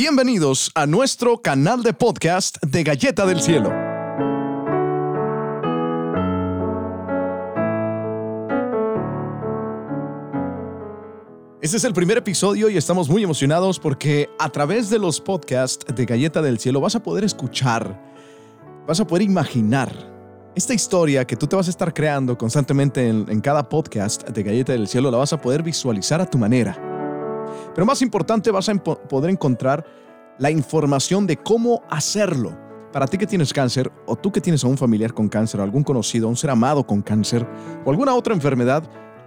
Bienvenidos a nuestro canal de podcast de Galleta del Cielo. Este es el primer episodio y estamos muy emocionados porque a través de los podcasts de Galleta del Cielo vas a poder escuchar, vas a poder imaginar esta historia que tú te vas a estar creando constantemente en, cada podcast de Galleta del Cielo, la vas a poder visualizar a tu manera. Pero más importante, vas a poder encontrar la información de cómo hacerlo. Para ti que tienes cáncer, o tú que tienes a un familiar con cáncer, algún conocido, un ser amado con cáncer, o alguna otra enfermedad,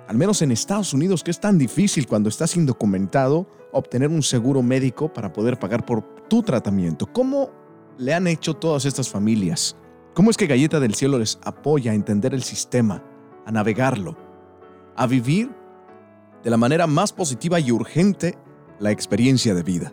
al menos en Estados Unidos, que es tan difícil cuando estás indocumentado obtener un seguro médico para poder pagar por tu tratamiento. ¿Cómo le han hecho todas estas familias? ¿Cómo es que Galleta del Cielo les apoya a entender el sistema, a navegarlo, a vivir de la manera más positiva y urgente la experiencia de vida?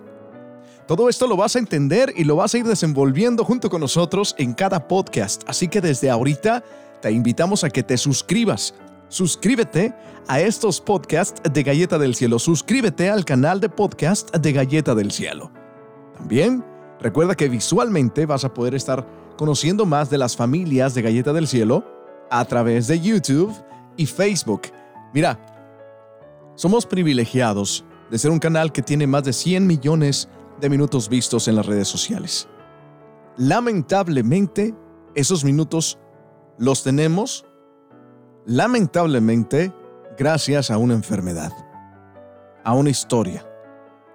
Todo esto lo vas a entender y lo vas a ir desenvolviendo junto con nosotros en cada podcast, así que desde ahorita te invitamos a que te suscribas Suscríbete a estos podcasts de Galleta del Cielo. Suscríbete al canal de podcast de Galleta del Cielo. También recuerda que visualmente vas a poder estar conociendo más de las familias de Galleta del Cielo a través de YouTube y Facebook. Mira, somos privilegiados de ser un canal que tiene más de 100 millones de minutos vistos en las redes sociales. Lamentablemente, esos minutos los tenemos lamentablemente, gracias a una enfermedad, a una historia,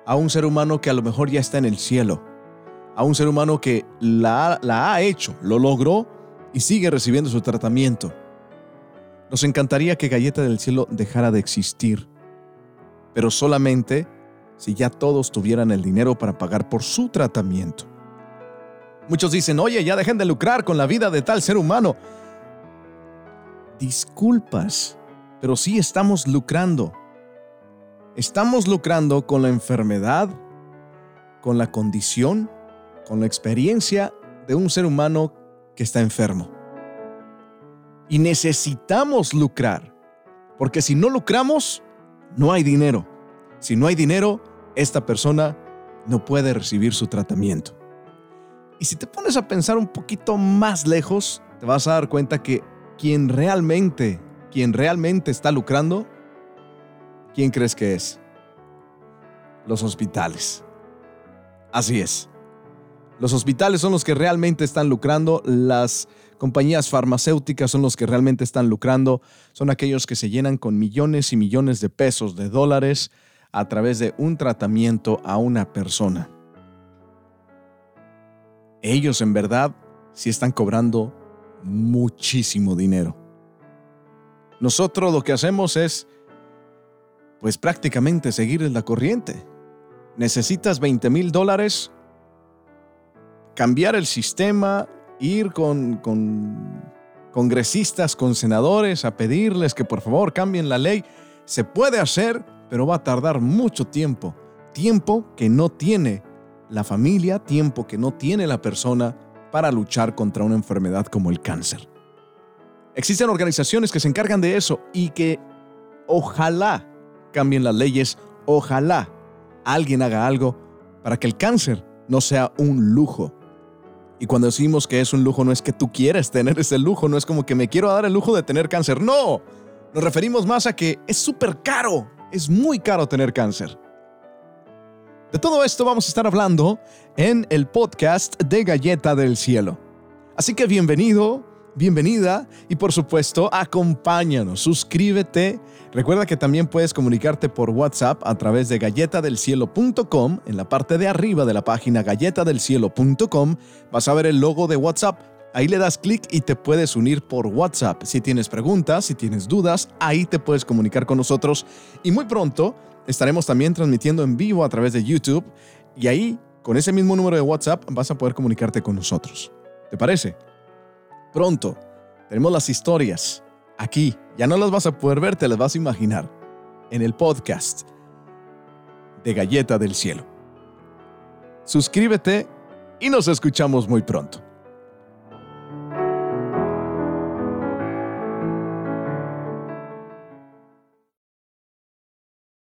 a un ser humano que a lo mejor ya está en el cielo, a un ser humano que la, ha hecho, lo logró y sigue recibiendo su tratamiento. Nos encantaría que Galleta del Cielo dejara de existir, pero solamente si ya todos tuvieran el dinero para pagar por su tratamiento. Muchos dicen, oye, ya dejen de lucrar con la vida de tal ser humano disculpas, pero sí estamos lucrando. Estamos lucrando con la enfermedad, con la condición, con la experiencia de un ser humano que está enfermo. Y necesitamos lucrar, porque si no lucramos, no hay dinero. Si no hay dinero, esta persona no puede recibir su tratamiento. Y si te pones a pensar un poquito más lejos, te vas a dar cuenta que quien realmente, quien realmente está lucrando, ¿quién crees que es? Los hospitales. Así es. Los hospitales son los que realmente están lucrando, las compañías farmacéuticas son los que realmente están lucrando, son aquellos que se llenan con millones y millones de pesos, de dólares, a través de un tratamiento a una persona. Ellos en verdad sí están cobrando muchísimo dinero. Nosotros lo que hacemos es, pues prácticamente seguir la corriente. Necesitas 20 mil dólares, cambiar el sistema, ir con, con congresistas, con senadores a pedirles que por favor cambien la ley. Se puede hacer, pero va a tardar mucho tiempo. Tiempo que no tiene la familia, tiempo que no tiene la persona para luchar contra una enfermedad como el cáncer. Existen organizaciones que se encargan de eso y que ojalá cambien las leyes, ojalá alguien haga algo para que el cáncer no sea un lujo. Y cuando decimos que es un lujo no es que tú quieres tener ese lujo, no es como que me quiero dar el lujo de tener cáncer, no. Nos referimos más a que es súper caro, es muy caro tener cáncer. De todo esto vamos a estar hablando en el podcast de Galleta del Cielo. Así que bienvenido, bienvenida y por supuesto acompáñanos, suscríbete. Recuerda que también puedes comunicarte por WhatsApp a través de galletadelcielo.com. En la parte de arriba de la página galletadelcielo.com vas a ver el logo de WhatsApp. Ahí le das clic y te puedes unir por WhatsApp. Si tienes preguntas, si tienes dudas, ahí te puedes comunicar con nosotros. Y muy pronto Estaremos también transmitiendo en vivo a través de YouTube y ahí, con ese mismo número de WhatsApp, vas a poder comunicarte con nosotros. ¿Te parece? Pronto, tenemos las historias aquí. Ya no las vas a poder ver, te las vas a imaginar en el podcast de Galleta del Cielo. Suscríbete y nos escuchamos muy pronto.